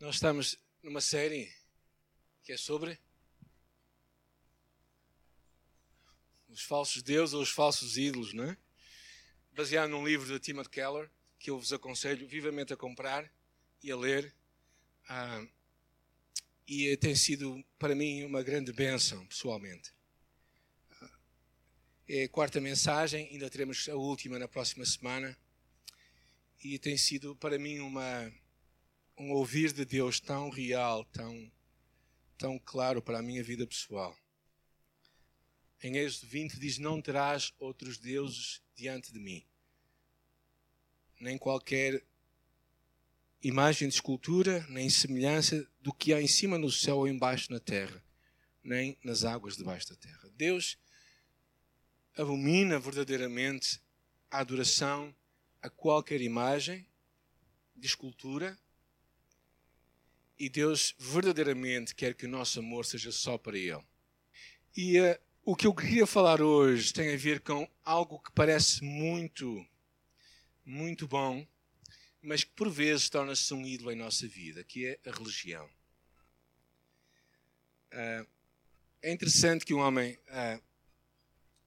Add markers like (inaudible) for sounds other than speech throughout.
Nós estamos numa série que é sobre os falsos deuses ou os falsos ídolos, não é? Baseado num livro de Timothy Keller, que eu vos aconselho vivamente a comprar e a ler. Ah, e tem sido para mim uma grande bênção, pessoalmente. É a quarta mensagem, ainda teremos a última na próxima semana. E tem sido para mim uma, um ouvir de Deus tão real, tão, tão claro para a minha vida pessoal. Em Êxodo 20 diz: Não terás outros deuses diante de mim, nem qualquer imagem de escultura, nem semelhança do que há em cima no céu ou embaixo na terra, nem nas águas debaixo da terra. Deus abomina verdadeiramente a adoração a qualquer imagem de escultura e Deus verdadeiramente quer que o nosso amor seja só para Ele. E uh, o que eu queria falar hoje tem a ver com algo que parece muito, muito bom, mas que por vezes torna-se um ídolo em nossa vida, que é a religião. Uh, é interessante que um homem uh,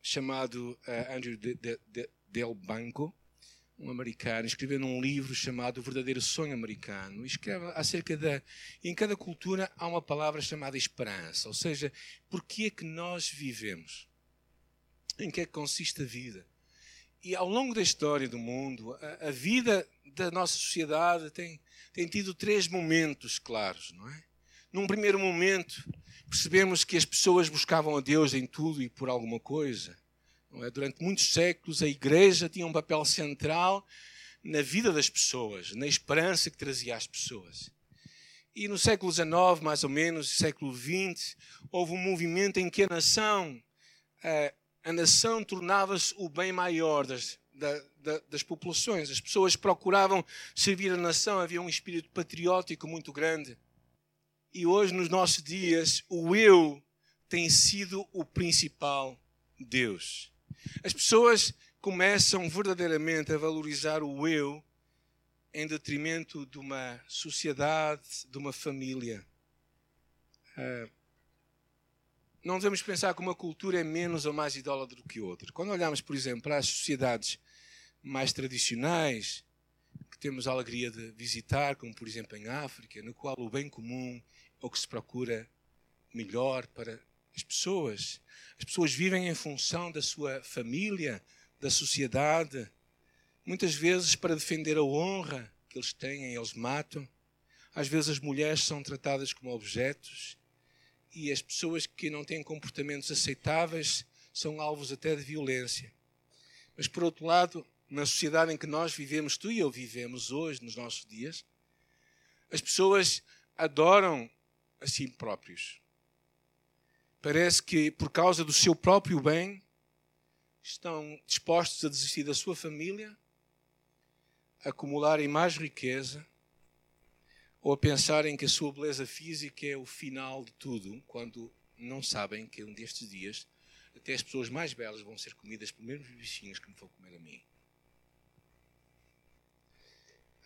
chamado Andrew de, de, de, Del Banco, um americano, escreveu num livro chamado O Verdadeiro Sonho Americano, escreve acerca da. Em cada cultura há uma palavra chamada esperança, ou seja, porque é que nós vivemos? Em que é que consiste a vida? E ao longo da história do mundo, a, a vida da nossa sociedade tem, tem tido três momentos claros, não é? Num primeiro momento, percebemos que as pessoas buscavam a Deus em tudo e por alguma coisa. É? Durante muitos séculos, a Igreja tinha um papel central na vida das pessoas, na esperança que trazia às pessoas. E no século XIX, mais ou menos, século XX, houve um movimento em que a nação, a, a nação tornava-se o bem maior das, da, da, das populações. As pessoas procuravam servir a nação, havia um espírito patriótico muito grande. E hoje, nos nossos dias, o eu tem sido o principal Deus. As pessoas começam verdadeiramente a valorizar o eu em detrimento de uma sociedade, de uma família. Uh, não devemos pensar que uma cultura é menos ou mais idólatra do que outra. Quando olhamos, por exemplo, as sociedades mais tradicionais, que temos a alegria de visitar, como por exemplo em África, no qual o bem comum é o que se procura melhor para as pessoas. As pessoas vivem em função da sua família, da sociedade. Muitas vezes, para defender a honra que eles têm, eles matam. Às vezes, as mulheres são tratadas como objetos e as pessoas que não têm comportamentos aceitáveis são alvos até de violência. Mas, por outro lado, na sociedade em que nós vivemos, tu e eu vivemos hoje, nos nossos dias, as pessoas adoram a si próprios. Parece que, por causa do seu próprio bem, estão dispostos a desistir da sua família, a acumularem mais riqueza, ou a pensarem que a sua beleza física é o final de tudo, quando não sabem que um destes dias até as pessoas mais belas vão ser comidas pelos mesmos bichinhos que me vão comer a mim.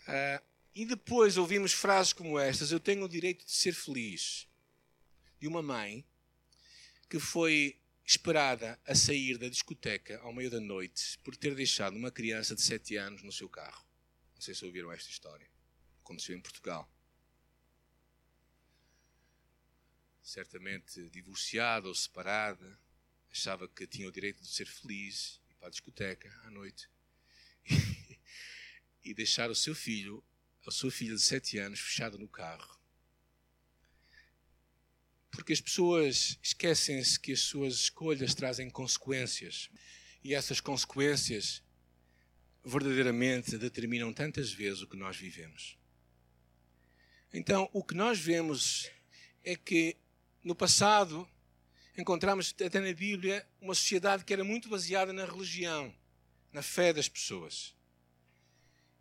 Uh, e depois ouvimos frases como estas: Eu tenho o direito de ser feliz. De uma mãe que foi esperada a sair da discoteca ao meio da noite por ter deixado uma criança de 7 anos no seu carro. Não sei se ouviram esta história. Aconteceu em Portugal. Certamente divorciada ou separada, achava que tinha o direito de ser feliz, ir para a discoteca à noite. (laughs) e deixar o seu filho, a sua filha de 7 anos, fechada no carro. Porque as pessoas esquecem-se que as suas escolhas trazem consequências. E essas consequências verdadeiramente determinam tantas vezes o que nós vivemos. Então, o que nós vemos é que no passado encontramos até na Bíblia uma sociedade que era muito baseada na religião, na fé das pessoas.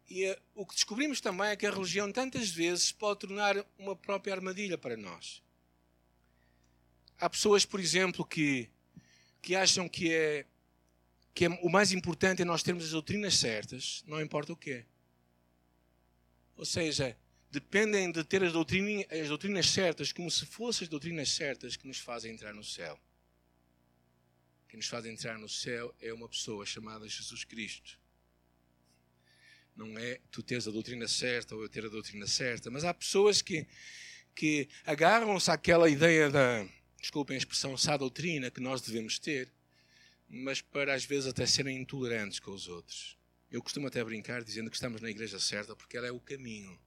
E uh, o que descobrimos também é que a religião tantas vezes pode tornar uma própria armadilha para nós. Há pessoas, por exemplo, que, que acham que é, que é o mais importante é nós termos as doutrinas certas, não importa o quê. Ou seja, dependem de ter as doutrinas, as doutrinas certas, como se fossem as doutrinas certas que nos fazem entrar no céu. Quem nos faz entrar no céu é uma pessoa chamada Jesus Cristo. Não é tu teres a doutrina certa ou eu ter a doutrina certa, mas há pessoas que, que agarram-se àquela ideia da, desculpem a expressão, sá doutrina que nós devemos ter, mas para às vezes até serem intolerantes com os outros. Eu costumo até brincar dizendo que estamos na igreja certa porque ela é o caminho.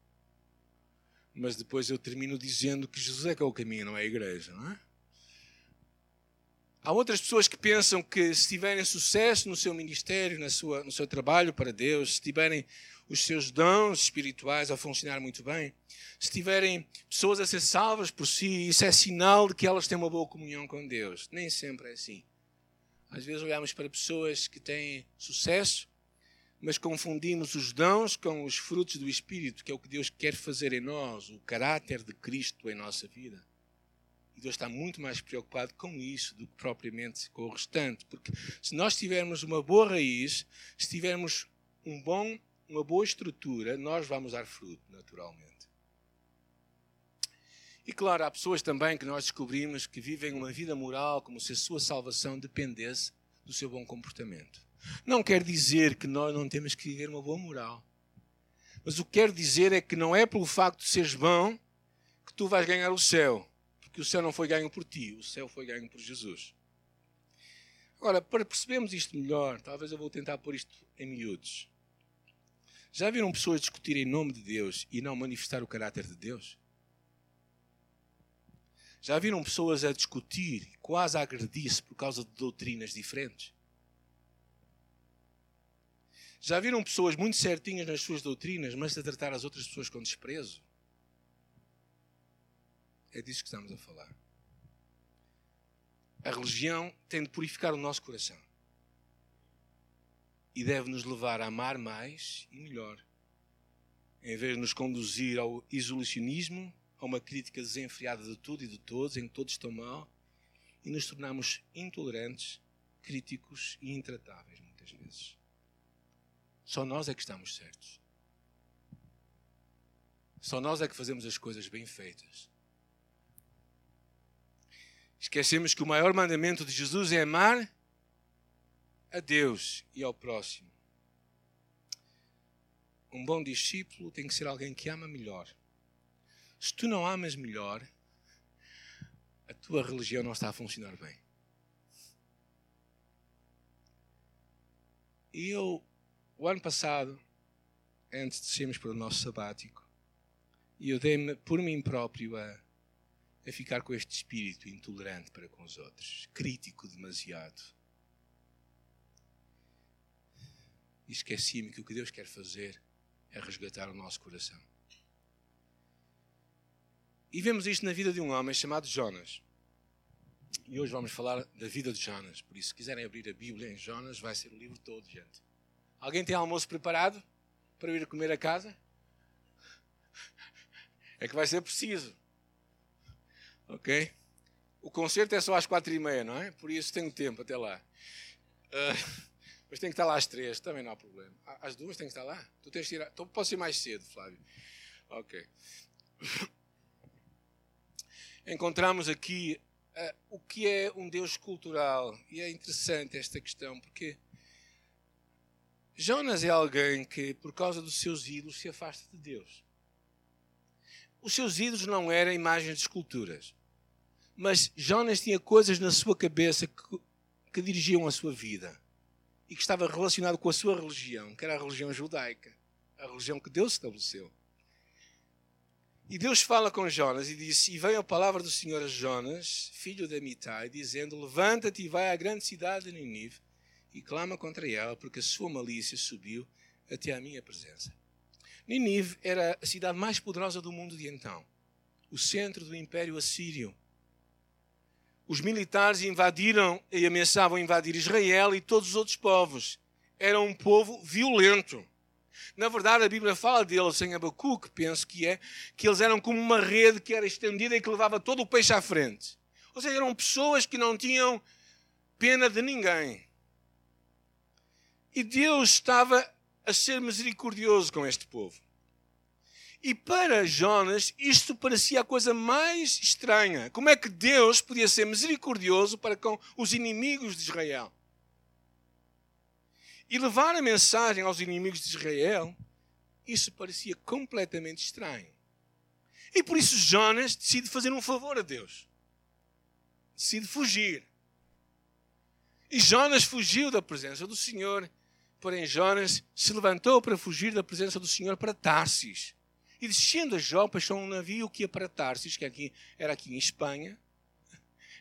Mas depois eu termino dizendo que Jesus é que é o caminho, não é a igreja, não é? Há outras pessoas que pensam que se tiverem sucesso no seu ministério, na sua, no seu trabalho para Deus, se tiverem os seus dons espirituais a funcionar muito bem, se tiverem pessoas a ser salvas por si, isso é sinal de que elas têm uma boa comunhão com Deus. Nem sempre é assim. Às vezes olhamos para pessoas que têm sucesso, mas confundimos os dons com os frutos do Espírito, que é o que Deus quer fazer em nós, o caráter de Cristo em nossa vida. E Deus está muito mais preocupado com isso do que propriamente com o restante. Porque se nós tivermos uma boa raiz, se tivermos um bom, uma boa estrutura, nós vamos dar fruto, naturalmente. E claro, há pessoas também que nós descobrimos que vivem uma vida moral como se a sua salvação dependesse do seu bom comportamento. Não quer dizer que nós não temos que viver uma boa moral. Mas o que quer dizer é que não é pelo facto de seres bom que tu vais ganhar o céu que o céu não foi ganho por ti, o céu foi ganho por Jesus. Agora, para percebermos isto melhor, talvez eu vou tentar pôr isto em miúdos. Já viram pessoas discutir em nome de Deus e não manifestar o caráter de Deus? Já viram pessoas a discutir, quase a agredir-se por causa de doutrinas diferentes? Já viram pessoas muito certinhas nas suas doutrinas, mas a tratar as outras pessoas com desprezo? É disso que estamos a falar. A religião tem de purificar o nosso coração. E deve nos levar a amar mais e melhor. Em vez de nos conduzir ao isolacionismo, a uma crítica desenfreada de tudo e de todos, em que todos estão mal, e nos tornamos intolerantes, críticos e intratáveis, muitas vezes. Só nós é que estamos certos. Só nós é que fazemos as coisas bem feitas. Esquecemos que o maior mandamento de Jesus é amar a Deus e ao próximo. Um bom discípulo tem que ser alguém que ama melhor. Se tu não amas melhor, a tua religião não está a funcionar bem. E eu, o ano passado, antes de sermos para o nosso sabático, eu dei-me por mim próprio a é ficar com este espírito intolerante para com os outros, crítico demasiado. E esqueci-me que o que Deus quer fazer é resgatar o nosso coração. E vemos isto na vida de um homem chamado Jonas. E hoje vamos falar da vida de Jonas. Por isso, se quiserem abrir a Bíblia em Jonas, vai ser o livro todo, gente. Alguém tem almoço preparado para ir comer a casa? É que vai ser preciso. Ok? O concerto é só às quatro e meia, não é? Por isso tenho tempo até lá. Uh, mas tem que estar lá às três, também não há problema. Às duas tem que estar lá? Tu tens que ir. A... Então, posso ir mais cedo, Flávio. Ok. Encontramos aqui uh, o que é um Deus cultural. E é interessante esta questão, porque Jonas é alguém que, por causa dos seus ídolos, se afasta de Deus. Os seus ídolos não eram imagens de esculturas. Mas Jonas tinha coisas na sua cabeça que, que dirigiam a sua vida e que estava relacionado com a sua religião, que era a religião judaica, a religião que Deus estabeleceu. E Deus fala com Jonas e disse: E veio a palavra do Senhor a Jonas, filho de Amitai, dizendo: Levanta-te e vai à grande cidade de Ninive e clama contra ela, porque a sua malícia subiu até à minha presença. Ninive era a cidade mais poderosa do mundo de então, o centro do Império Assírio. Os militares invadiram e ameaçavam invadir Israel e todos os outros povos. Era um povo violento. Na verdade, a Bíblia fala deles em Abacuque, penso que é, que eles eram como uma rede que era estendida e que levava todo o peixe à frente. Ou seja, eram pessoas que não tinham pena de ninguém. E Deus estava a ser misericordioso com este povo. E para Jonas, isto parecia a coisa mais estranha. Como é que Deus podia ser misericordioso para com os inimigos de Israel? E levar a mensagem aos inimigos de Israel, isso parecia completamente estranho. E por isso Jonas decide fazer um favor a Deus. Decide fugir. E Jonas fugiu da presença do Senhor. Porém, Jonas se levantou para fugir da presença do Senhor para Tarsis e descendo a Jopa, achou um navio que ia para Tarsis, que aqui, era aqui em Espanha.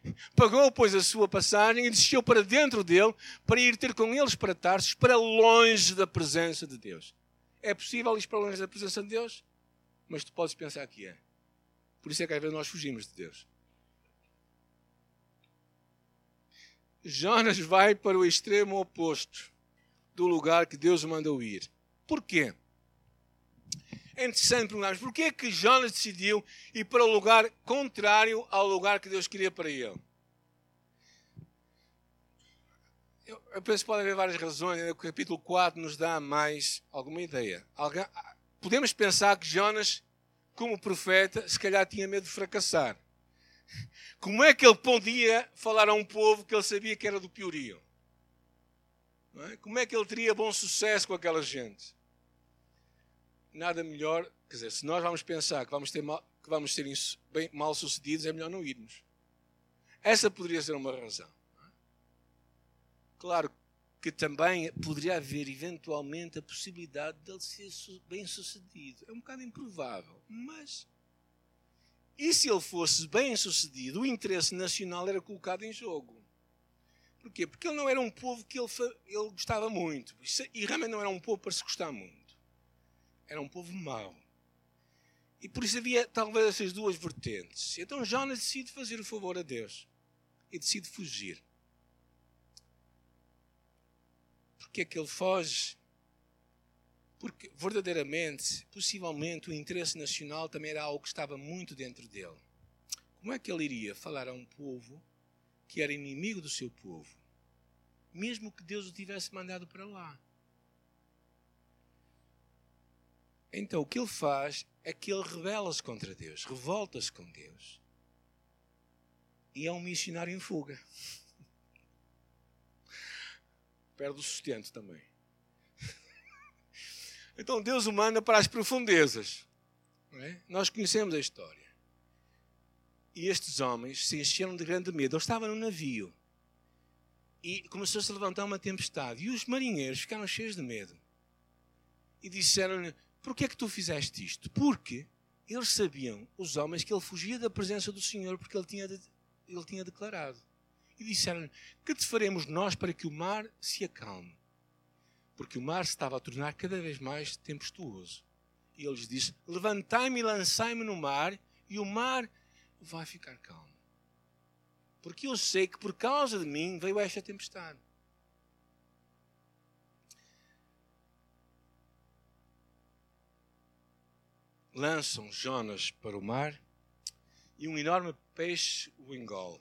(laughs) Pagou, pois, a sua passagem e desceu para dentro dele para ir ter com eles para Tarsis, para longe da presença de Deus. É possível ir para longe da presença de Deus? Mas tu podes pensar que é. Por isso é que às vezes nós fugimos de Deus. Jonas vai para o extremo oposto do lugar que Deus mandou ir. Por quê? É interessante perguntarmos porquê é que Jonas decidiu ir para o lugar contrário ao lugar que Deus queria para ele. Eu, eu penso que pode haver várias razões. O capítulo 4 nos dá mais alguma ideia. Alguém, podemos pensar que Jonas, como profeta, se calhar tinha medo de fracassar. Como é que ele podia falar a um povo que ele sabia que era do piorio? É? Como é que ele teria bom sucesso com aquela gente? Nada melhor, quer dizer, se nós vamos pensar que vamos ter mal, que vamos ser bem, mal sucedidos, é melhor não irmos. Essa poderia ser uma razão. Claro que também poderia haver eventualmente a possibilidade de ele ser bem sucedido. É um bocado improvável, mas e se ele fosse bem sucedido, o interesse nacional era colocado em jogo. Porquê? Porque ele não era um povo que ele, ele gostava muito. E realmente não era um povo para se gostar muito. Era um povo mau. E por isso havia talvez essas duas vertentes. Então Jonas decide fazer o favor a Deus e decide fugir. Porquê é que ele foge? Porque verdadeiramente, possivelmente, o interesse nacional também era algo que estava muito dentro dele. Como é que ele iria falar a um povo que era inimigo do seu povo, mesmo que Deus o tivesse mandado para lá? Então o que ele faz é que ele rebela-se contra Deus, revolta-se com Deus. E é um missionário em fuga. (laughs) Perde o sustento também. (laughs) Então Deus o manda para as profundezas. É? Nós conhecemos a história. E estes homens se encheram de grande medo. Eles estavam no navio. E começou-se a levantar uma tempestade. E os marinheiros ficaram cheios de medo. E disseram-lhe: por que é que tu fizeste isto? Porque eles sabiam, os homens, que ele fugia da presença do Senhor porque ele tinha, ele tinha declarado. E disseram-lhe: Que te faremos nós para que o mar se acalme? Porque o mar se estava a tornar cada vez mais tempestuoso. E ele lhes disse: Levantai-me e lançai-me no mar, e o mar vai ficar calmo. Porque eu sei que por causa de mim veio esta tempestade. Lançam Jonas para o mar e um enorme peixe o engole.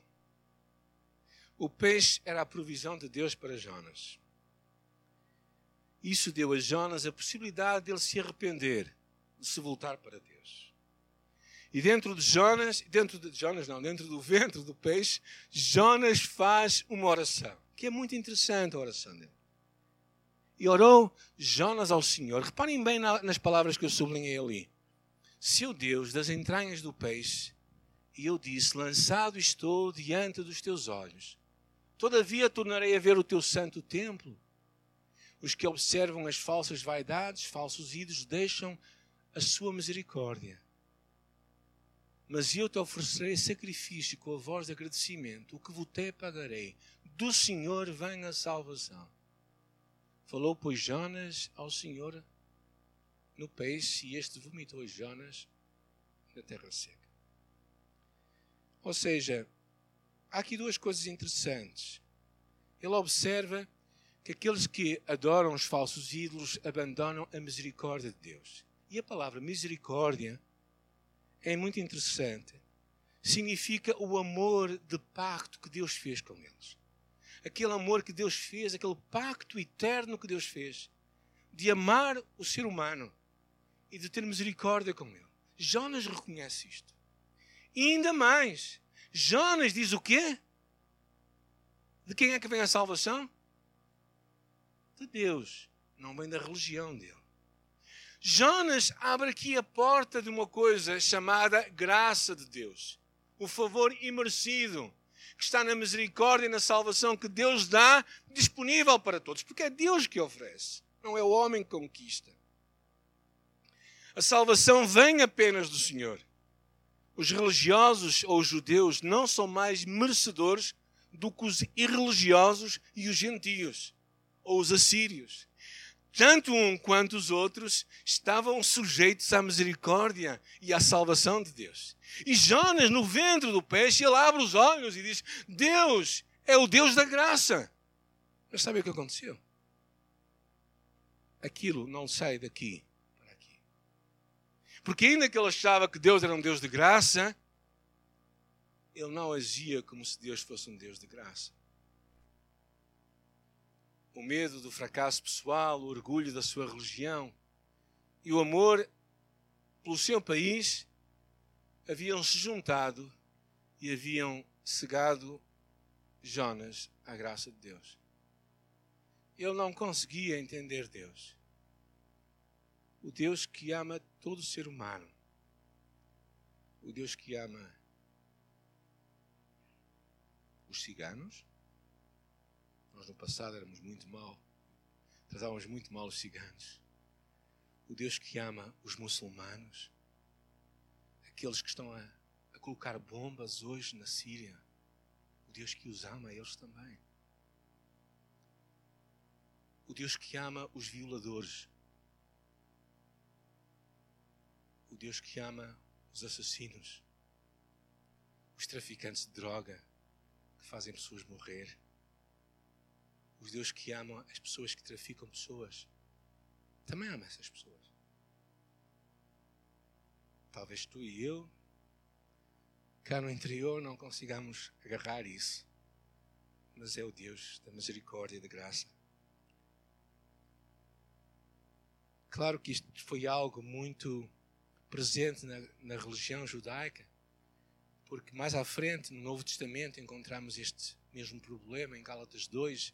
O peixe era a provisão de Deus para Jonas. Isso deu a Jonas a possibilidade de ele se arrepender, de se voltar para Deus. E dentro de Jonas, dentro de Jonas não, dentro do ventre do peixe, Jonas faz uma oração, que é muito interessante a oração dele. E orou Jonas ao Senhor. Reparem bem nas palavras que eu sublinhei ali seu Deus das entranhas do peixe, e eu disse: Lançado estou diante dos teus olhos. Todavia tornarei a ver o teu santo templo. Os que observam as falsas vaidades, falsos ídolos, deixam a sua misericórdia. Mas eu te oferecerei sacrifício com a voz de agradecimento, o que vos pagarei. Do Senhor vem a salvação. Falou, pois, Jonas ao Senhor no peixe e este vomitou Jonas na terra seca. Ou seja, há aqui duas coisas interessantes. Ele observa que aqueles que adoram os falsos ídolos abandonam a misericórdia de Deus. E a palavra misericórdia é muito interessante. Significa o amor de pacto que Deus fez com eles. Aquele amor que Deus fez, aquele pacto eterno que Deus fez de amar o ser humano e de ter misericórdia com ele. Jonas reconhece isto. E ainda mais, Jonas diz o quê? De quem é que vem a salvação? De Deus, não vem da religião dele. Jonas abre aqui a porta de uma coisa chamada graça de Deus. O favor imerecido que está na misericórdia e na salvação que Deus dá disponível para todos, porque é Deus que oferece, não é o homem que conquista. A salvação vem apenas do Senhor. Os religiosos ou os judeus não são mais merecedores do que os irreligiosos e os gentios ou os assírios. Tanto um quanto os outros estavam sujeitos à misericórdia e à salvação de Deus. E Jonas, no ventre do peixe, ele abre os olhos e diz: Deus é o Deus da graça. Mas sabe o que aconteceu? Aquilo não sai daqui porque ainda que ele achava que Deus era um Deus de graça, ele não agia como se Deus fosse um Deus de graça. O medo do fracasso pessoal, o orgulho da sua religião e o amor pelo seu país haviam se juntado e haviam cegado Jonas à graça de Deus. Ele não conseguia entender Deus o Deus que ama todo ser humano, o Deus que ama os ciganos. Nós no passado éramos muito mal, tratávamos muito mal os ciganos. O Deus que ama os muçulmanos, aqueles que estão a, a colocar bombas hoje na Síria. O Deus que os ama, eles também. O Deus que ama os violadores, o Deus que ama os assassinos, os traficantes de droga que fazem pessoas morrer, o Deus que ama as pessoas que traficam pessoas, também ama essas pessoas. Talvez tu e eu, cá no interior, não consigamos agarrar isso, mas é o Deus da misericórdia e da graça. Claro que isto foi algo muito presente na, na religião judaica, porque mais à frente, no Novo Testamento, encontramos este mesmo problema em Gálatas 2.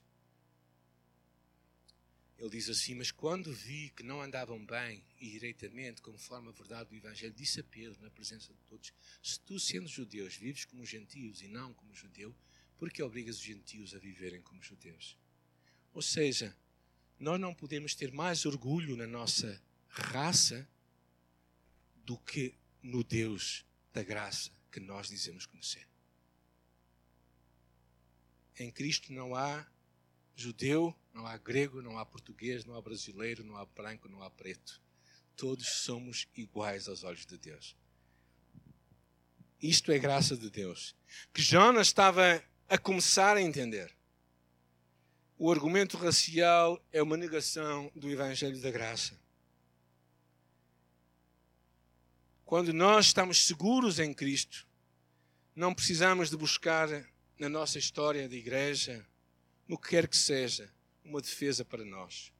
Ele diz assim: Mas quando vi que não andavam bem e direitamente, conforme a verdade do Evangelho, disse a Pedro, na presença de todos: Se tu, sendo judeus, vives como gentios e não como judeu, por que obrigas os gentios a viverem como judeus? Ou seja, nós não podemos ter mais orgulho na nossa raça do que no Deus da graça que nós dizemos conhecer. Em Cristo não há judeu, não há grego, não há português, não há brasileiro, não há branco, não há preto. Todos somos iguais aos olhos de Deus. Isto é graça de Deus. Que Jonas estava a começar a entender. O argumento racial é uma negação do Evangelho da Graça. Quando nós estamos seguros em Cristo, não precisamos de buscar na nossa história de igreja, no que quer que seja, uma defesa para nós.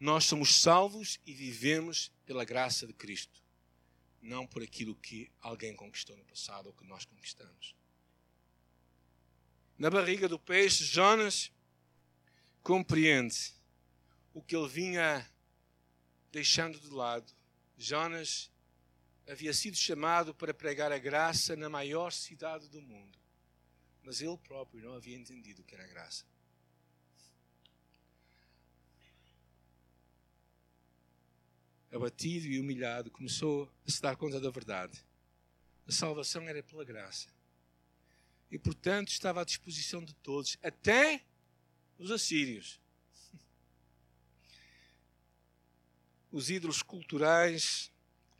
Nós somos salvos e vivemos pela graça de Cristo, não por aquilo que alguém conquistou no passado ou que nós conquistamos. Na barriga do peixe, Jonas compreende o que ele vinha deixando de lado. Jonas havia sido chamado para pregar a graça na maior cidade do mundo. Mas ele próprio não havia entendido o que era graça. Abatido e humilhado, começou a se dar conta da verdade. A salvação era pela graça. E, portanto, estava à disposição de todos, até os assírios. Os ídolos culturais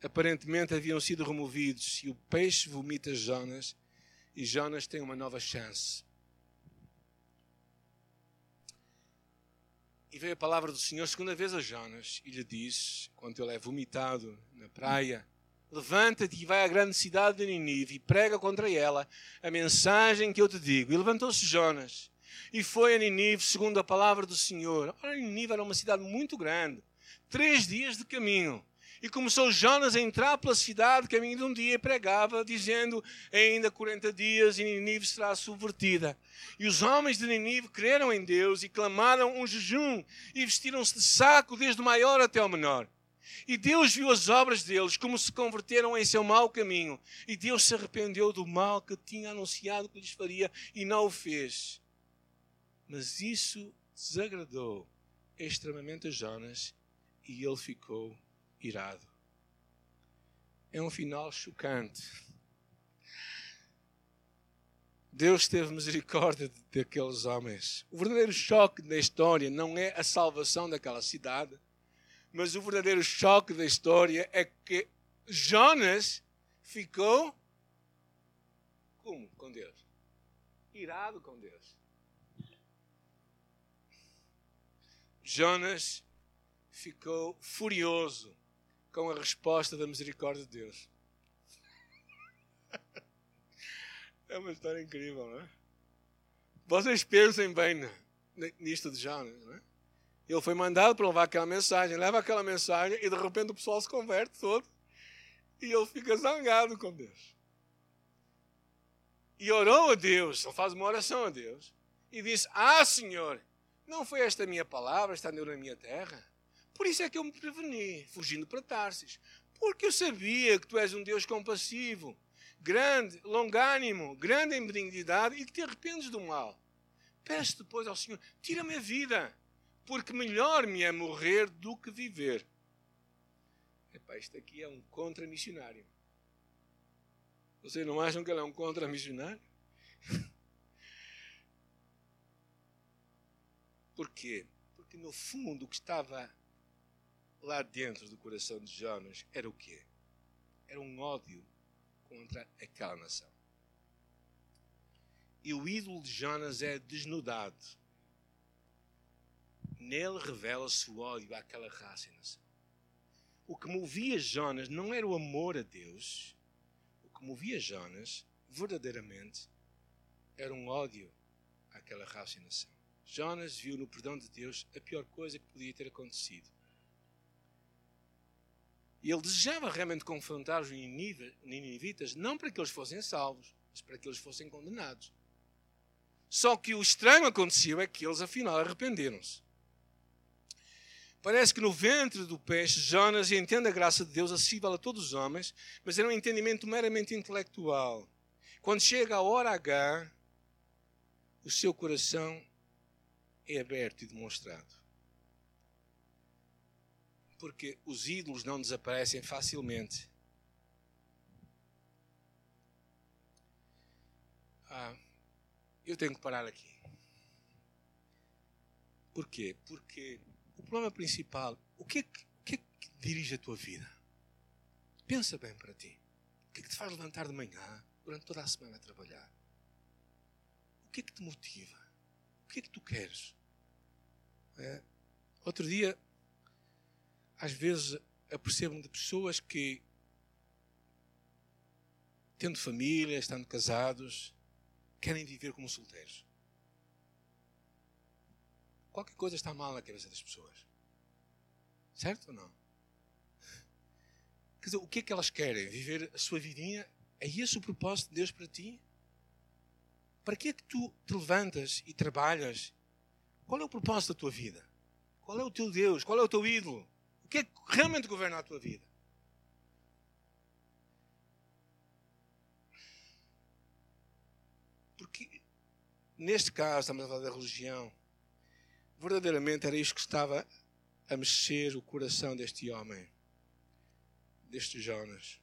aparentemente haviam sido removidos e o peixe vomita Jonas e Jonas tem uma nova chance. E veio a palavra do Senhor segunda vez a Jonas e lhe disse, quando ele é vomitado na praia, levanta-te e vai à grande cidade de Ninive e prega contra ela a mensagem que eu te digo. E levantou-se Jonas e foi a Ninive segundo a palavra do Senhor. Ora, Ninive era uma cidade muito grande, três dias de caminho. E começou Jonas a entrar pela cidade, caminho de um dia, e pregava, dizendo: Ainda 40 dias e Ninive será subvertida. E os homens de Ninive creram em Deus e clamaram um jejum e vestiram-se de saco, desde o maior até o menor. E Deus viu as obras deles, como se converteram em seu mau caminho. E Deus se arrependeu do mal que tinha anunciado que lhes faria e não o fez. Mas isso desagradou extremamente a Jonas e ele ficou irado. É um final chocante. Deus teve misericórdia daqueles homens. O verdadeiro choque da história não é a salvação daquela cidade, mas o verdadeiro choque da história é que Jonas ficou como com Deus? Irado com Deus. Jonas ficou furioso com a resposta da misericórdia de Deus. É uma história incrível, não é? Vocês pensem bem nisto de Jonas, não é? Ele foi mandado para levar aquela mensagem, leva aquela mensagem e de repente o pessoal se converte todo e ele fica zangado com Deus. E orou a Deus, ele faz uma oração a Deus e disse: Ah, Senhor, não foi esta a minha palavra, está na minha terra? Por isso é que eu me preveni, fugindo para Tarsis. Porque eu sabia que tu és um Deus compassivo, grande, longânimo, grande em benignidade e que te arrependes do mal. Peço depois ao Senhor, tira-me a vida, porque melhor me é morrer do que viver. Epá, isto aqui é um contra-missionário. Vocês não acham que ele é um contra-missionário? (laughs) Por quê? Porque no fundo o que estava lá dentro do coração de Jonas era o quê? Era um ódio contra aquela nação. E o ídolo de Jonas é desnudado. Nele revela-se o ódio àquela raça e nação. O que movia Jonas não era o amor a Deus. O que movia Jonas, verdadeiramente, era um ódio àquela raça e nação. Jonas viu no perdão de Deus a pior coisa que podia ter acontecido e ele desejava realmente confrontar os ninivitas, não para que eles fossem salvos, mas para que eles fossem condenados. Só que o estranho aconteceu é que eles afinal arrependeram-se. Parece que no ventre do peixe, Jonas entende a graça de Deus acessível a todos os homens, mas era um entendimento meramente intelectual. Quando chega a hora H, o seu coração é aberto e demonstrado porque os ídolos não desaparecem facilmente. Ah, eu tenho que parar aqui. Porquê? Porque o problema principal, o que, é que, o que é que dirige a tua vida? Pensa bem para ti. O que é que te faz levantar de manhã, durante toda a semana a trabalhar? O que é que te motiva? O que é que tu queres? É, outro dia às vezes apercebo-me de pessoas que, tendo família, estando casados, querem viver como solteiros. Qualquer coisa está mal na cabeça das pessoas. Certo ou não? Quer dizer, o que é que elas querem? Viver a sua vidinha? É esse o propósito de Deus para ti? Para que é que tu te levantas e trabalhas? Qual é o propósito da tua vida? Qual é o teu Deus? Qual é o teu ídolo? Que é realmente governa a tua vida? Porque, neste caso, estamos a falar da religião, verdadeiramente era isto que estava a mexer o coração deste homem, deste Jonas.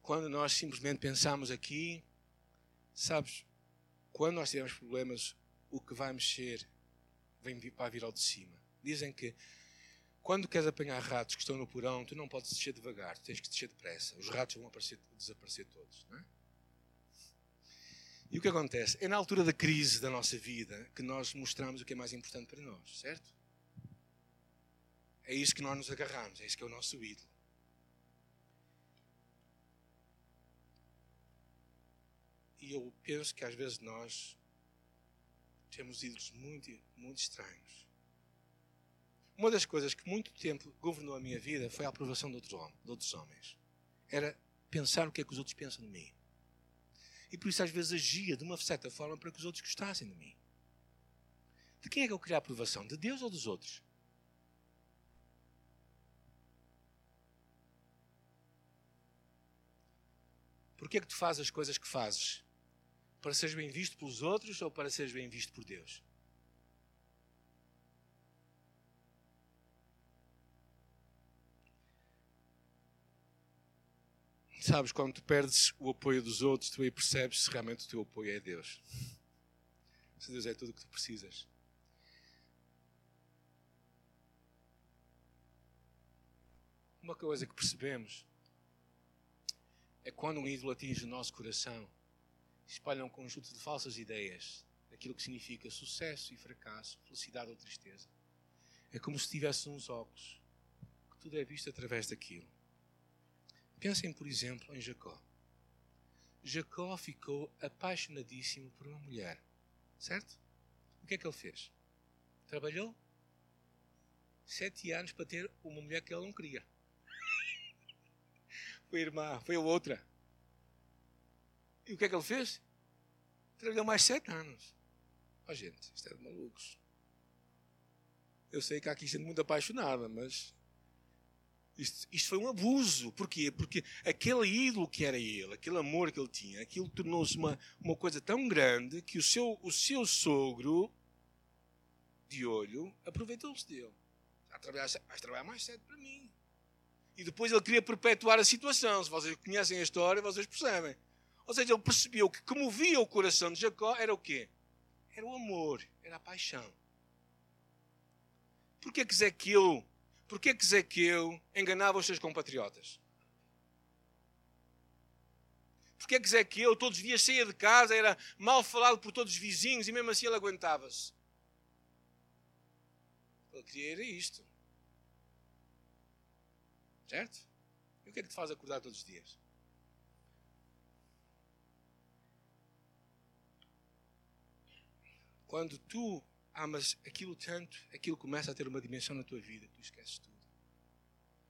Quando nós simplesmente pensamos aqui, sabes, quando nós tivermos problemas, o que vai mexer vem para vir ao de cima. Dizem que quando queres apanhar ratos que estão no porão, tu não podes descer devagar, tens que descer depressa. Os ratos vão aparecer, desaparecer todos. Não é? E o que acontece? É na altura da crise da nossa vida que nós mostramos o que é mais importante para nós, certo? É isso que nós nos agarramos, é isso que é o nosso ídolo. E eu penso que às vezes nós temos ídolos muito, muito estranhos uma das coisas que muito tempo governou a minha vida foi a aprovação de outros, homens. Era pensar o que é que os outros pensam de mim. E por isso às vezes agia de uma certa forma para que os outros gostassem de mim. De quem é que eu queria a aprovação? De Deus ou dos outros? Porquê é que tu fazes as coisas que fazes? Para seres bem visto pelos outros ou para seres bem visto por Deus? Sabes, quando tu perdes o apoio dos outros, tu aí percebes se realmente o teu apoio é Deus. Se Deus é tudo o que tu precisas. Uma coisa que percebemos é quando um ídolo atinge o nosso coração, espalha um conjunto de falsas ideias daquilo que significa sucesso e fracasso, felicidade ou tristeza. É como se tivesse uns óculos, que tudo é visto através daquilo. Pensem, por exemplo, em Jacó. Jacó ficou apaixonadíssimo por uma mulher, certo? O que é que ele fez? Trabalhou sete anos para ter uma mulher que ele não queria. (laughs) Foi a irmã, foi a outra. E o que é que ele fez? Trabalhou mais sete anos. Oh, gente, isto é de malucos. Eu sei que há aqui gente muito apaixonada, mas isto, isto, foi um abuso. Porquê? Porque aquele ídolo que era ele, aquele amor que ele tinha, aquilo tornou-se uma, uma coisa tão grande que o seu, o seu sogro, de olho, aproveitou-se dele. Vai trabalhar, vais trabalhar mais cedo para mim. E depois ele queria perpetuar a situação. Se vocês conhecem a história, vocês percebem. Ou seja, ele percebeu que o que movia o coração de Jacó era o quê? Era o amor, era a paixão. Porquê que Zequeu Porquê que Zequeu enganava os seus compatriotas? Porquê que Zequeu todos os dias saía de casa, era mal falado por todos os vizinhos e mesmo assim ele aguentava-se? Ele queria era isto. Certo? E o que é que te faz acordar todos os dias? Quando tu ah, aquilo tanto, aquilo começa a ter uma dimensão na tua vida, tu esqueces tudo.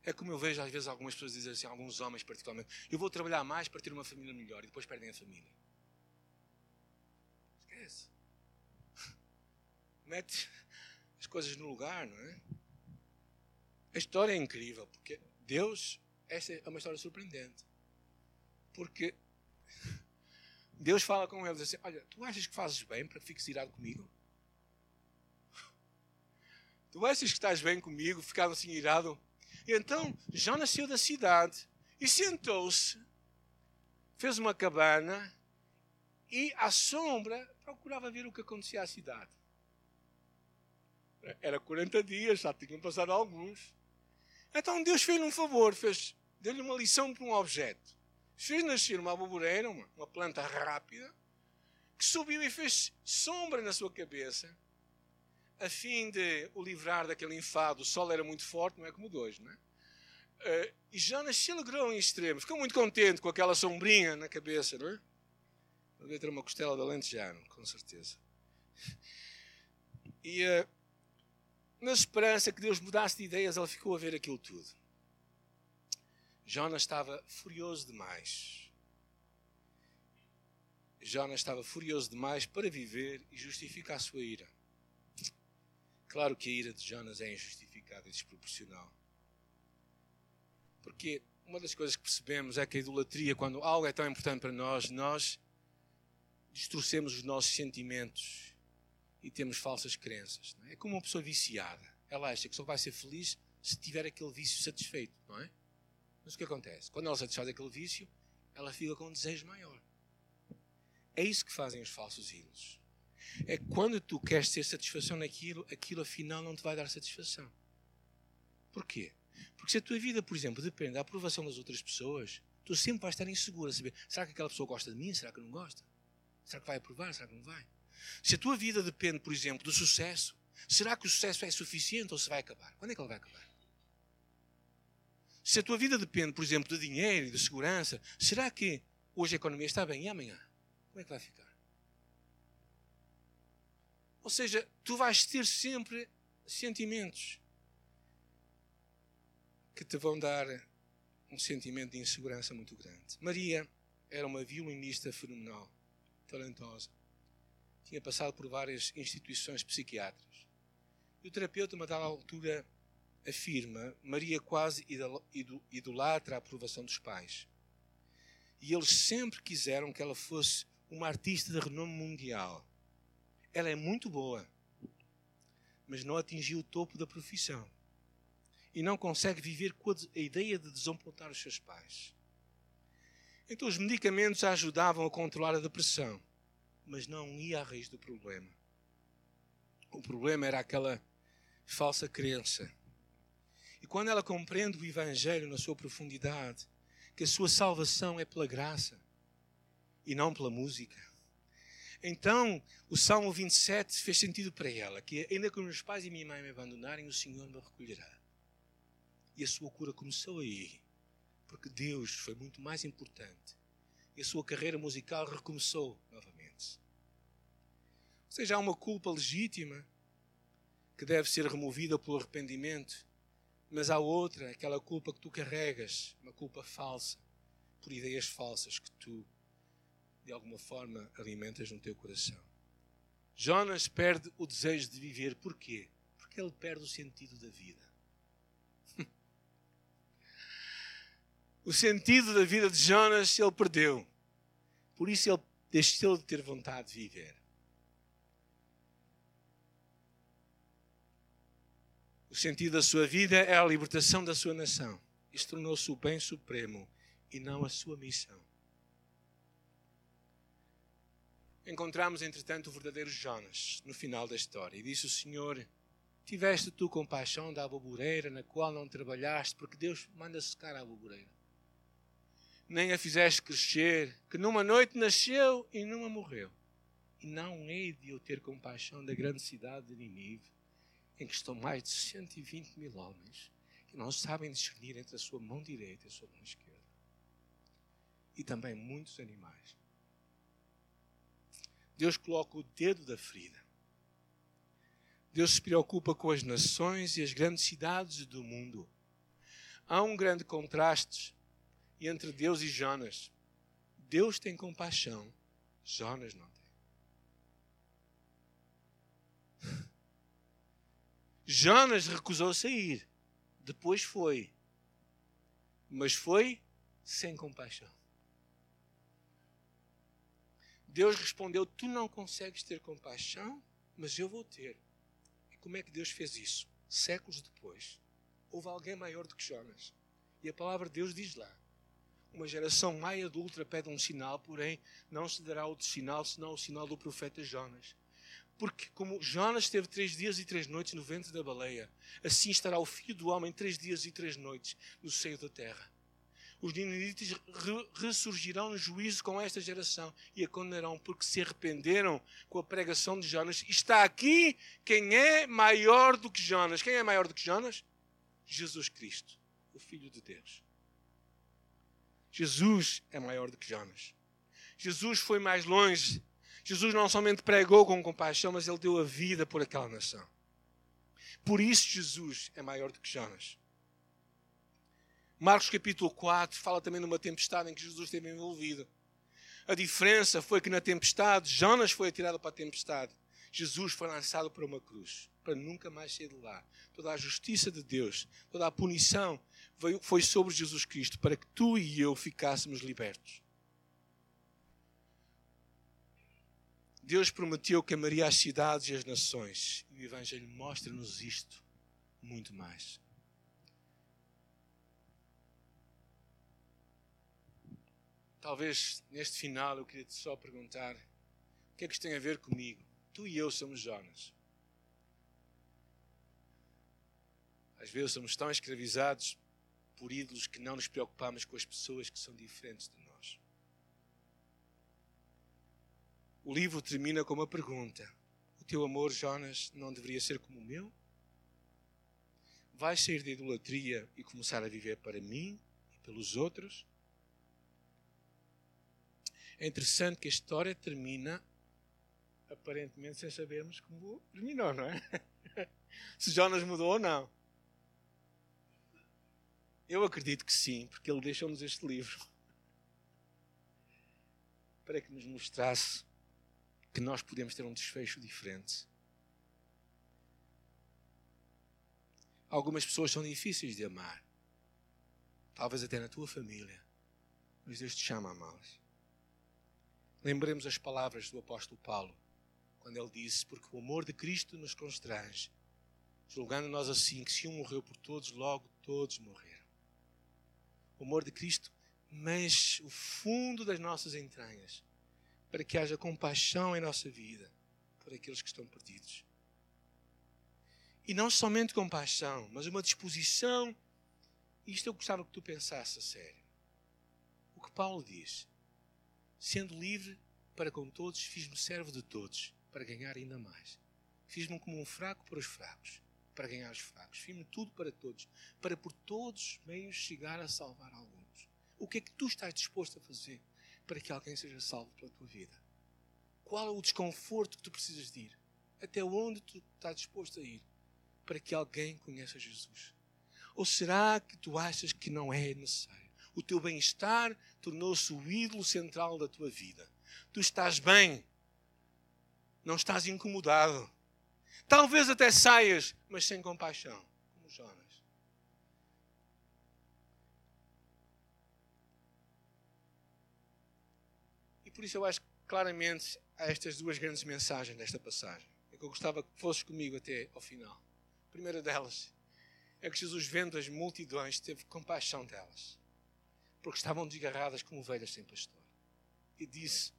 É como eu vejo às vezes algumas pessoas dizerem assim, alguns homens particularmente, eu vou trabalhar mais para ter uma família melhor e depois perdem a família. Esquece. (laughs) Mete as coisas no lugar, não é? A história é incrível, porque Deus, essa é uma história surpreendente. Porque (laughs) Deus fala com eles assim: Olha, tu achas que fazes bem para que fiques irado comigo? Tu achas que estás bem comigo? Ficava assim irado. E então Jó nasceu da cidade e sentou-se, fez uma cabana e à sombra procurava ver o que acontecia à cidade. Era 40 dias, já tinham passado alguns. Então Deus fez-lhe um favor, fez, deu-lhe uma lição para um objeto. Fez nascer uma aboboreira, uma, uma planta rápida, que subiu e fez sombra na sua cabeça a fim de o livrar daquele enfado. O sol era muito forte, não é como hoje, não é? Uh, e Jonas se alegrou em extremo, ficou muito contente com aquela sombrinha na cabeça, não é? Devia ter uma costela de alentejano, com certeza. E uh, na esperança que Deus mudasse de ideias, ela ficou a ver aquilo tudo. Jonas estava furioso demais. Jonas estava furioso demais para viver e justificar a sua ira. Claro que a ira de Jonas é injustificada e desproporcional. Porque uma das coisas que percebemos é que a idolatria, quando algo é tão importante para nós, nós distorcemos os nossos sentimentos e temos falsas crenças. É? é? como uma pessoa viciada. Ela acha que só vai ser feliz se tiver aquele vício satisfeito, não é? Mas o que acontece? Quando ela satisfaz aquele vício, ela fica com um desejo maior. É isso que fazem os falsos ídolos é quando tu queres ter satisfação naquilo, aquilo afinal não te vai dar satisfação. Porquê? Porque se a tua vida, por exemplo, depende da aprovação das outras pessoas, tu sempre vais estar inseguro a saber: será que aquela pessoa gosta de mim? Será que não gosta? Será que vai aprovar? Será que não vai? Se a tua vida depende, por exemplo, do sucesso, será que o sucesso é suficiente ou se vai acabar? Quando é que ele vai acabar? Se a tua vida depende, por exemplo, de dinheiro e de segurança, será que hoje a economia está bem e amanhã? Como é que vai ficar? Ou seja, tu vais ter sempre sentimentos. que te vão dar um sentimento de insegurança muito grande. Maria era uma violinista fenomenal, talentosa. Tinha passado por várias instituições psiquiátricas. E o terapeuta, uma dada altura, afirma: Maria quase idolatra a aprovação dos pais. E eles sempre quiseram que ela fosse uma artista de renome mundial. Ela é muito boa, mas não atingiu o topo da profissão. E não consegue viver com a ideia de desapontar os seus pais. Então os medicamentos a ajudavam a controlar a depressão, mas não ia à raiz do problema. O problema era aquela falsa crença. E quando ela compreende o Evangelho na sua profundidade, que a sua salvação é pela graça e não pela música, então, o Salmo 27 fez sentido para ela, que ainda que meus pais e minha mãe me abandonarem, o Senhor me recolherá. E a sua cura começou aí, porque Deus foi muito mais importante. E a sua carreira musical recomeçou novamente. Ou seja, há uma culpa legítima que deve ser removida pelo arrependimento, mas há outra, aquela culpa que tu carregas, uma culpa falsa, por ideias falsas que tu de alguma forma alimentas no teu coração. Jonas perde o desejo de viver. Porquê? Porque ele perde o sentido da vida. (laughs) o sentido da vida de Jonas ele perdeu. Por isso ele deixou de ter vontade de viver. O sentido da sua vida é a libertação da sua nação. Isto tornou-se o bem supremo e não a sua missão. Encontramos, entretanto, o verdadeiro Jonas no final da história. E disse o Senhor: Tiveste tu compaixão da aboboreira na qual não trabalhaste, porque Deus manda secar a aboboreira. Nem a fizeste crescer, que numa noite nasceu e numa morreu. E não hei de eu ter compaixão da grande cidade de Ninive, em que estão mais de 120 mil homens que não sabem discernir entre a sua mão direita e a sua mão esquerda. E também muitos animais Deus coloca o dedo da ferida. Deus se preocupa com as nações e as grandes cidades do mundo. Há um grande contraste entre Deus e Jonas. Deus tem compaixão, Jonas não tem. Jonas recusou sair, depois foi, mas foi sem compaixão. Deus respondeu: Tu não consegues ter compaixão, mas eu vou ter. E como é que Deus fez isso? Séculos depois, houve alguém maior do que Jonas. E a palavra de Deus diz lá: Uma geração mais adulta pede um sinal, porém não se dará outro sinal senão o sinal do profeta Jonas. Porque, como Jonas teve três dias e três noites no ventre da baleia, assim estará o filho do homem três dias e três noites no seio da terra os ninivitas ressurgirão no juízo com esta geração e a condenarão porque se arrependeram com a pregação de Jonas. Está aqui quem é maior do que Jonas. Quem é maior do que Jonas? Jesus Cristo, o Filho de Deus. Jesus é maior do que Jonas. Jesus foi mais longe. Jesus não somente pregou com compaixão, mas ele deu a vida por aquela nação. Por isso Jesus é maior do que Jonas. Marcos capítulo 4 fala também de uma tempestade em que Jesus esteve envolvido. A diferença foi que na tempestade, Jonas foi atirado para a tempestade. Jesus foi lançado para uma cruz, para nunca mais sair de lá. Toda a justiça de Deus, toda a punição foi sobre Jesus Cristo, para que tu e eu ficássemos libertos. Deus prometeu que amaria as cidades e as nações. E o Evangelho mostra-nos isto muito mais. Talvez neste final eu queria te só perguntar: o que é que isto tem a ver comigo? Tu e eu somos Jonas. Às vezes somos tão escravizados por ídolos que não nos preocupamos com as pessoas que são diferentes de nós. O livro termina com uma pergunta: O teu amor, Jonas, não deveria ser como o meu? Vais sair da idolatria e começar a viver para mim e pelos outros? É interessante que a história termina aparentemente sem sabermos como terminou, não é? (laughs) Se Jonas mudou ou não. Eu acredito que sim, porque Ele deixou-nos este livro (laughs) para que nos mostrasse que nós podemos ter um desfecho diferente. Algumas pessoas são difíceis de amar, talvez até na tua família, mas Deus te chama a amá-las. Lembremos as palavras do apóstolo Paulo, quando ele disse: Porque o amor de Cristo nos constrange, julgando nós assim que se um morreu por todos, logo todos morreram. O amor de Cristo mexe o fundo das nossas entranhas para que haja compaixão em nossa vida por aqueles que estão perdidos. E não somente compaixão, mas uma disposição. Isto eu gostava que tu pensasse a sério. O que Paulo diz: sendo livre para com todos, fiz-me servo de todos, para ganhar ainda mais. Fiz-me como um fraco para os fracos, para ganhar os fracos. Fiz-me tudo para todos, para por todos meios chegar a salvar alguns. O que é que tu estás disposto a fazer para que alguém seja salvo pela tua vida? Qual é o desconforto que tu precisas de ir? Até onde tu estás disposto a ir para que alguém conheça Jesus? Ou será que tu achas que não é necessário? O teu bem-estar tornou-se o ídolo central da tua vida. Tu estás bem, não estás incomodado. Talvez até saias, mas sem compaixão, como Jonas. E por isso eu acho claramente há estas duas grandes mensagens desta passagem. É que eu gostava que fosses comigo até ao final. A primeira delas é que Jesus, vendo as multidões, teve compaixão delas, porque estavam desgarradas como ovelhas sem pastor. E disse: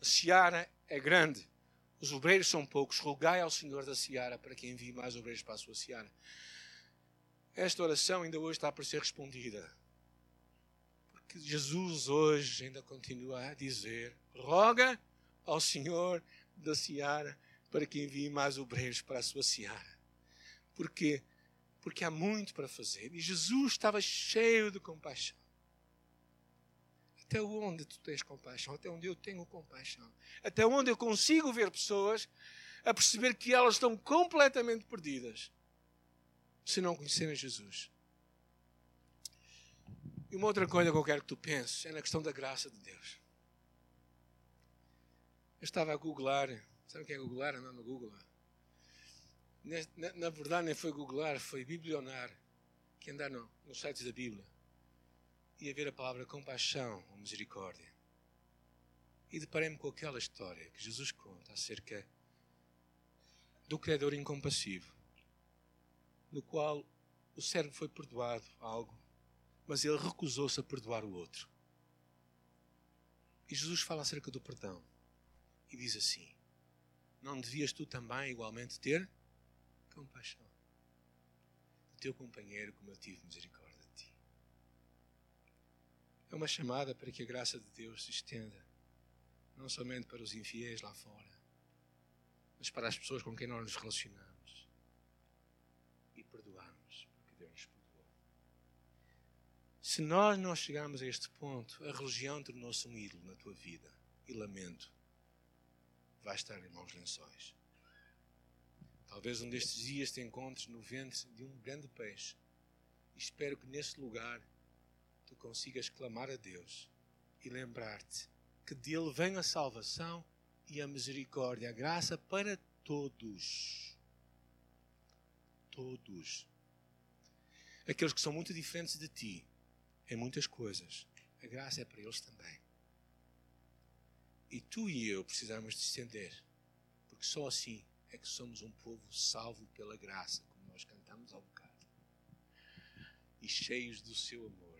A seara é grande, os obreiros são poucos, rogai ao Senhor da seara para que envie mais obreiros para a sua seara. Esta oração ainda hoje está para ser respondida. Porque Jesus hoje ainda continua a dizer: roga ao Senhor da seara para que envie mais obreiros para a sua seara. Porque porque há muito para fazer. E Jesus estava cheio de compaixão. Até onde tu tens compaixão? Até onde eu tenho compaixão? Até onde eu consigo ver pessoas a perceber que elas estão completamente perdidas se não conhecerem Jesus? E uma outra coisa que eu quero que tu penses é na questão da graça de Deus. Eu estava a googlar, sabe o que é googlar? Andar no Google. Na, na, verdade, nem foi googlar, foi biblionar, que andar no, nos sites da Bíblia e a ver a palavra compaixão ou misericórdia. E deparei-me com aquela história que Jesus conta acerca do credor incompassivo, no qual o servo foi perdoado algo, mas ele recusou-se a perdoar o outro. E Jesus fala acerca do perdão e diz assim: Não devias tu também igualmente ter compaixão do teu companheiro, como eu tive misericórdia? É uma chamada para que a graça de Deus se estenda, não somente para os infiéis lá fora, mas para as pessoas com quem nós nos relacionamos e perdoarmos, porque Deus nos perdoou. Se nós não chegarmos a este ponto, a religião tornou-se um ídolo na tua vida, e lamento vai estar em maus lençóis. Talvez um destes dias te encontres no ventre de um grande peixe. Espero que nesse lugar consigas clamar a Deus e lembrar-te que dele vem a salvação e a misericórdia, a graça para todos. Todos. Aqueles que são muito diferentes de ti em muitas coisas, a graça é para eles também. E tu e eu precisamos de estender, porque só assim é que somos um povo salvo pela graça, como nós cantamos ao bocado, e cheios do seu amor.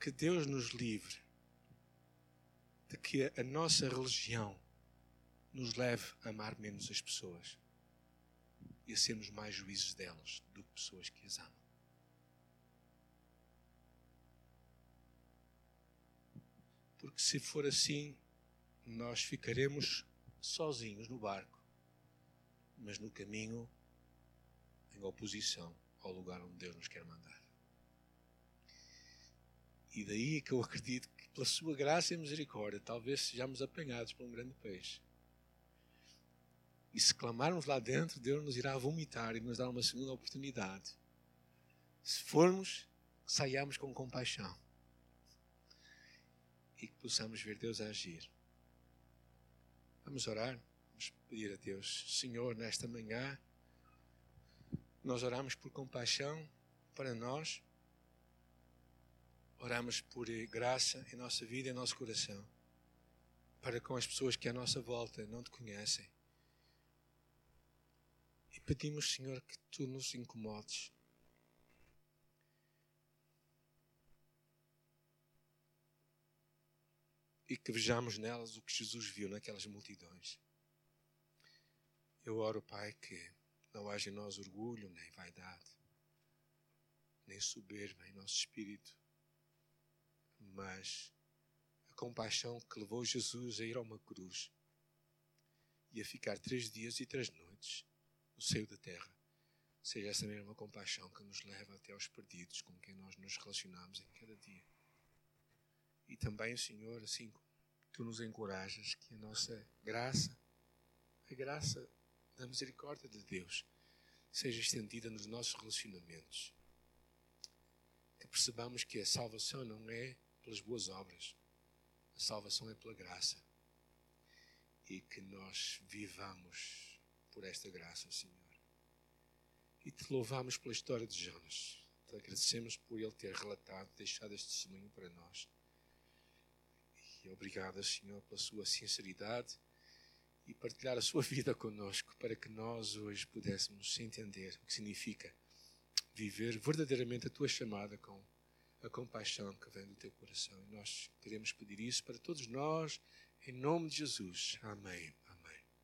Que Deus nos livre de que a nossa religião nos leve a amar menos as pessoas e a sermos mais juízes delas do que pessoas que as amam. Porque se for assim, nós ficaremos sozinhos no barco, mas no caminho em oposição ao lugar onde Deus nos quer mandar. E daí que eu acredito que, pela sua graça e misericórdia, talvez sejamos apanhados por um grande peixe. E se clamarmos lá dentro, Deus nos irá vomitar e nos dar uma segunda oportunidade. Se formos, saiamos com compaixão e que possamos ver Deus agir. Vamos orar, vamos pedir a Deus, Senhor, nesta manhã, nós oramos por compaixão para nós, oramos por graça em nossa vida e em nosso coração, para com as pessoas que à nossa volta não te conhecem. E pedimos, Senhor, que tu nos incomodes e que vejamos nelas o que Jesus viu naquelas multidões. Eu oro, Pai, que não haja em nós orgulho, nem vaidade, nem soberba em nosso espírito, mas a compaixão que levou Jesus a ir a uma cruz e a ficar três dias e três noites no seio da terra, seja essa mesma compaixão que nos leva até aos perdidos com quem nós nos relacionamos em cada dia. E também, Senhor, assim tu nos encorajas, que a nossa graça, a graça da misericórdia de Deus, seja estendida nos nossos relacionamentos. Que percebamos que a salvação não é pelas boas obras, a salvação é pela graça. E que nós vivamos por esta graça, Senhor. E te louvamos pela história de Jonas. Te agradecemos por ele ter relatado, deixado este testemunho para nós. E obrigado, Senhor, pela sua sinceridade e partilhar a sua vida conosco para que nós hoje pudéssemos entender o que significa viver verdadeiramente a tua chamada com a compaixão que vem do teu coração. E nós queremos pedir isso para todos nós, em nome de Jesus. Amém.